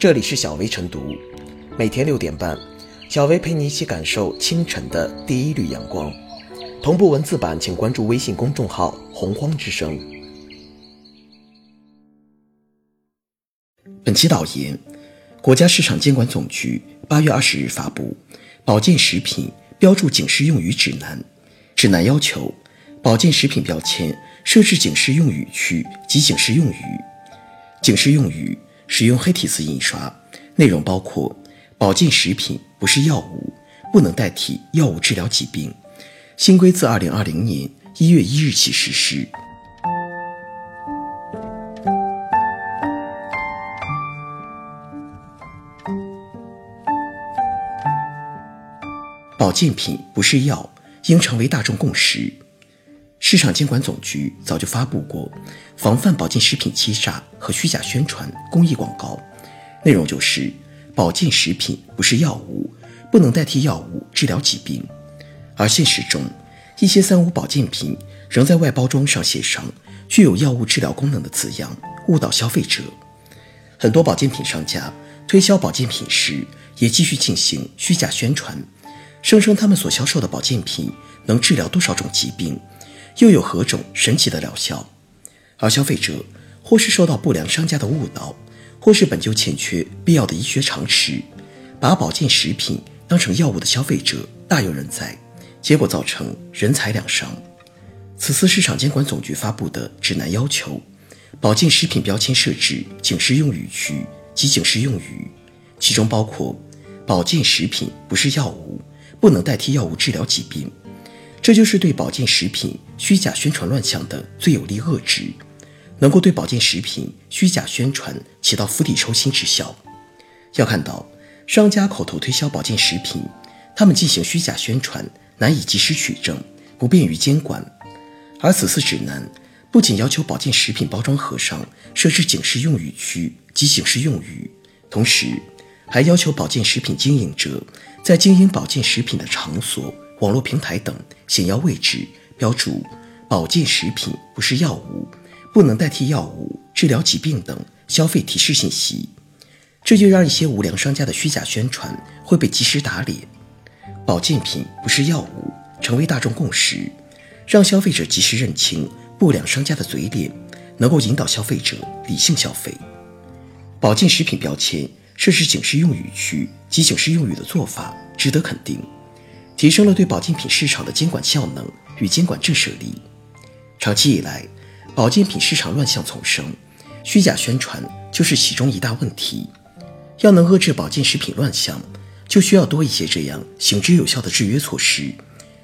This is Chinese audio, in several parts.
这里是小薇晨读，每天六点半，小薇陪你一起感受清晨的第一缕阳光。同步文字版，请关注微信公众号“洪荒之声”。本期导言：国家市场监管总局八月二十日发布《保健食品标注警示用语指南》，指南要求保健食品标签设置警示用语区及警示用语。警示用语使用黑体字印刷，内容包括保健食品不是药物，不能代替药物治疗疾病。新规自二零二零年一月一日起实施。保健品不是药，应成为大众共识。市场监管总局早就发布过防范保健食品欺诈和虚假宣传、公益广告，内容就是保健食品不是药物，不能代替药物治疗疾病。而现实中，一些三无保健品仍在外包装上写上具有药物治疗功能的字样，误导消费者。很多保健品商家推销保健品时，也继续进行虚假宣传，声称他们所销售的保健品能治疗多少种疾病。又有何种神奇的疗效？而消费者或是受到不良商家的误导，或是本就欠缺必要的医学常识，把保健食品当成药物的消费者大有人在，结果造成人财两伤。此次市场监管总局发布的指南要求，保健食品标签设置警示用语区及警示用语，其中包括保健食品不是药物，不能代替药物治疗疾病。这就是对保健食品虚假宣传乱象的最有力遏制，能够对保健食品虚假宣传起到釜底抽薪之效。要看到，商家口头推销保健食品，他们进行虚假宣传，难以及时取证，不便于监管。而此次指南不仅要求保健食品包装盒上设置警示用语区及警示用语，同时还要求保健食品经营者在经营保健食品的场所。网络平台等显要位置标注“保健食品不是药物，不能代替药物治疗疾病”等消费提示信息，这就让一些无良商家的虚假宣传会被及时打脸。保健品不是药物，成为大众共识，让消费者及时认清不良商家的嘴脸，能够引导消费者理性消费。保健食品标签设置警示用语区及警示用语的做法值得肯定。提升了对保健品市场的监管效能与监管震慑力。长期以来，保健品市场乱象丛生，虚假宣传就是其中一大问题。要能遏制保健食品乱象，就需要多一些这样行之有效的制约措施。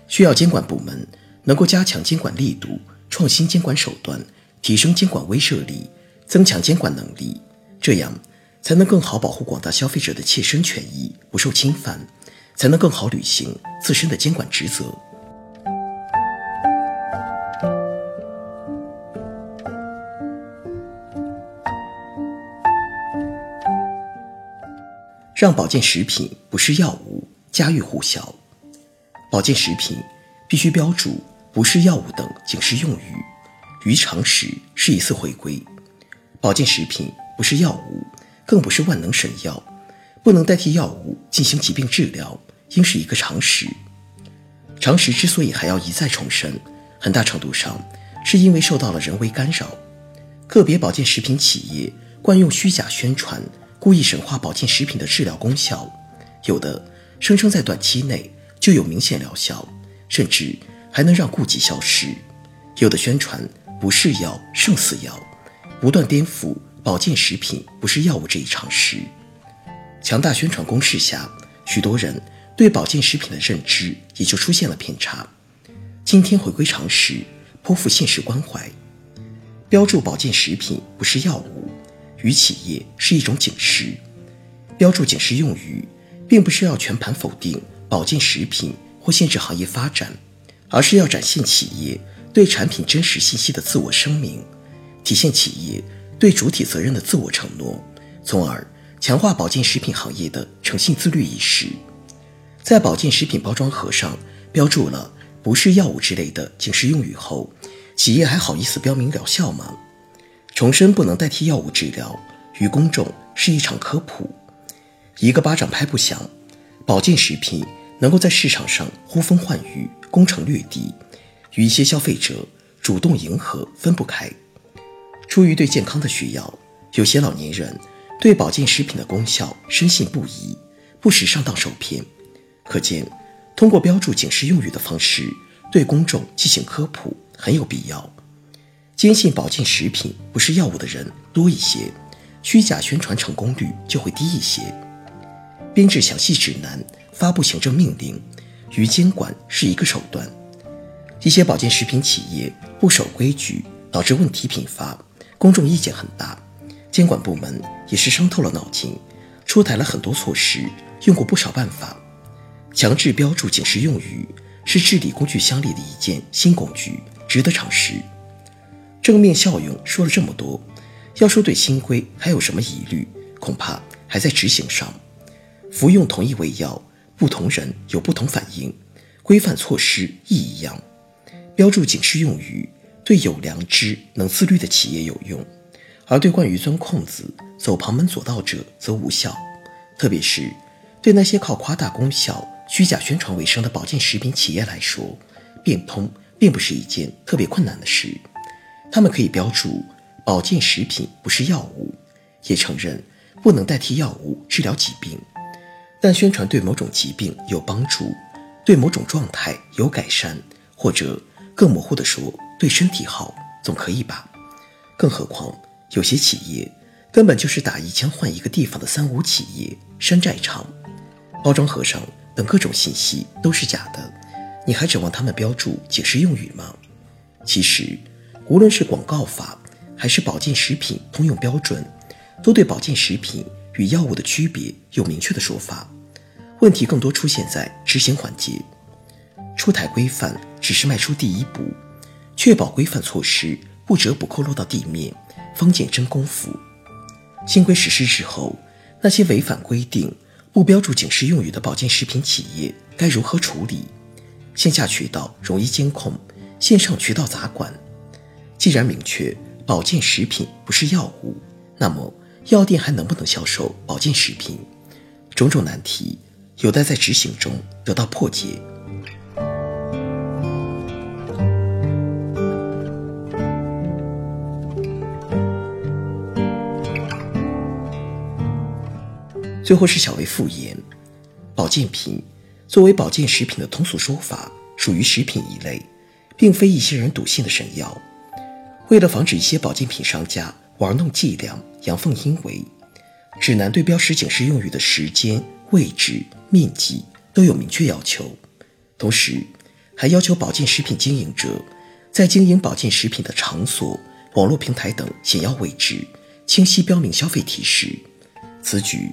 需要监管部门能够加强监管力度，创新监管手段，提升监管威慑力，增强监管能力，这样才能更好保护广大消费者的切身权益不受侵犯。才能更好履行自身的监管职责，让保健食品不是药物，家喻户晓。保健食品必须标注“不是药物”等警示用语，于常识是一次回归。保健食品不是药物，更不是万能神药。不能代替药物进行疾病治疗，应是一个常识。常识之所以还要一再重申，很大程度上是因为受到了人为干扰。个别保健食品企业惯用虚假宣传，故意神化保健食品的治疗功效，有的声称在短期内就有明显疗效，甚至还能让痼疾消失；有的宣传不是药胜似药，不断颠覆保健食品不是药物这一常识。强大宣传攻势下，许多人对保健食品的认知也就出现了偏差。今天回归常识，颇富现实关怀。标注保健食品不是药物，与企业是一种警示。标注警示用语，并不是要全盘否定保健食品或限制行业发展，而是要展现企业对产品真实信息的自我声明，体现企业对主体责任的自我承诺，从而。强化保健食品行业的诚信自律意识，在保健食品包装盒上标注了“不是药物”之类的警示用语后，企业还好意思标明疗效吗？重申不能代替药物治疗，于公众是一场科普。一个巴掌拍不响，保健食品能够在市场上呼风唤雨、攻城略地，与一些消费者主动迎合分不开。出于对健康的需要，有些老年人对保健食品的功效深信不疑，不时上当受骗。可见，通过标注警示用语的方式对公众进行科普很有必要。坚信保健食品不是药物的人多一些，虚假宣传成功率就会低一些。编制详细指南、发布行政命令，与监管是一个手段。一些保健食品企业不守规矩，导致问题频发。公众意见很大，监管部门也是伤透了脑筋，出台了很多措施，用过不少办法。强制标注警示用语是治理工具箱里的一件新工具，值得尝试。正面效用说了这么多，要说对新规还有什么疑虑，恐怕还在执行上。服用同一味药，不同人有不同反应，规范措施亦一样。标注警示用语。对有良知、能自律的企业有用，而对惯于钻空子、走旁门左道者则无效。特别是对那些靠夸大功效、虚假宣传为生的保健食品企业来说，变通并不是一件特别困难的事。他们可以标注保健食品不是药物，也承认不能代替药物治疗疾病，但宣传对某种疾病有帮助，对某种状态有改善，或者更模糊地说。对身体好总可以吧？更何况有些企业根本就是打一枪换一个地方的三无企业、山寨厂，包装盒上等各种信息都是假的，你还指望他们标注警示用语吗？其实，无论是广告法还是保健食品通用标准，都对保健食品与药物的区别有明确的说法。问题更多出现在执行环节，出台规范只是迈出第一步。确保规范措施不折不扣落到地面，方见真功夫。新规实施之后，那些违反规定、不标注警示用语的保健食品企业该如何处理？线下渠道容易监控，线上渠道咋管？既然明确保健食品不是药物，那么药店还能不能销售保健食品？种种难题有待在执行中得到破解。最后是小微复言，保健品作为保健食品的通俗说法，属于食品一类，并非一些人笃信的神药。为了防止一些保健品商家玩弄伎俩、阳奉阴违，指南对标识警示用语的时间、位置、面积都有明确要求，同时还要求保健食品经营者在经营保健食品的场所、网络平台等显要位置清晰标明消费提示。此举。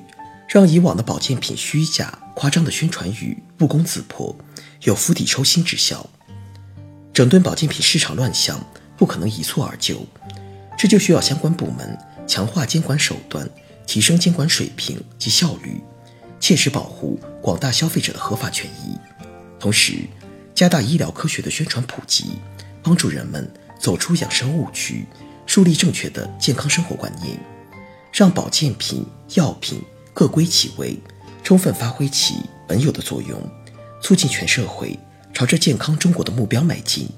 让以往的保健品虚假、夸张的宣传语不攻自破，有釜底抽薪之效。整顿保健品市场乱象不可能一蹴而就，这就需要相关部门强化监管手段，提升监管水平及效率，切实保护广大消费者的合法权益。同时，加大医疗科学的宣传普及，帮助人们走出养生误区，树立正确的健康生活观念，让保健品、药品。各归其位，充分发挥其本有的作用，促进全社会朝着健康中国的目标迈进。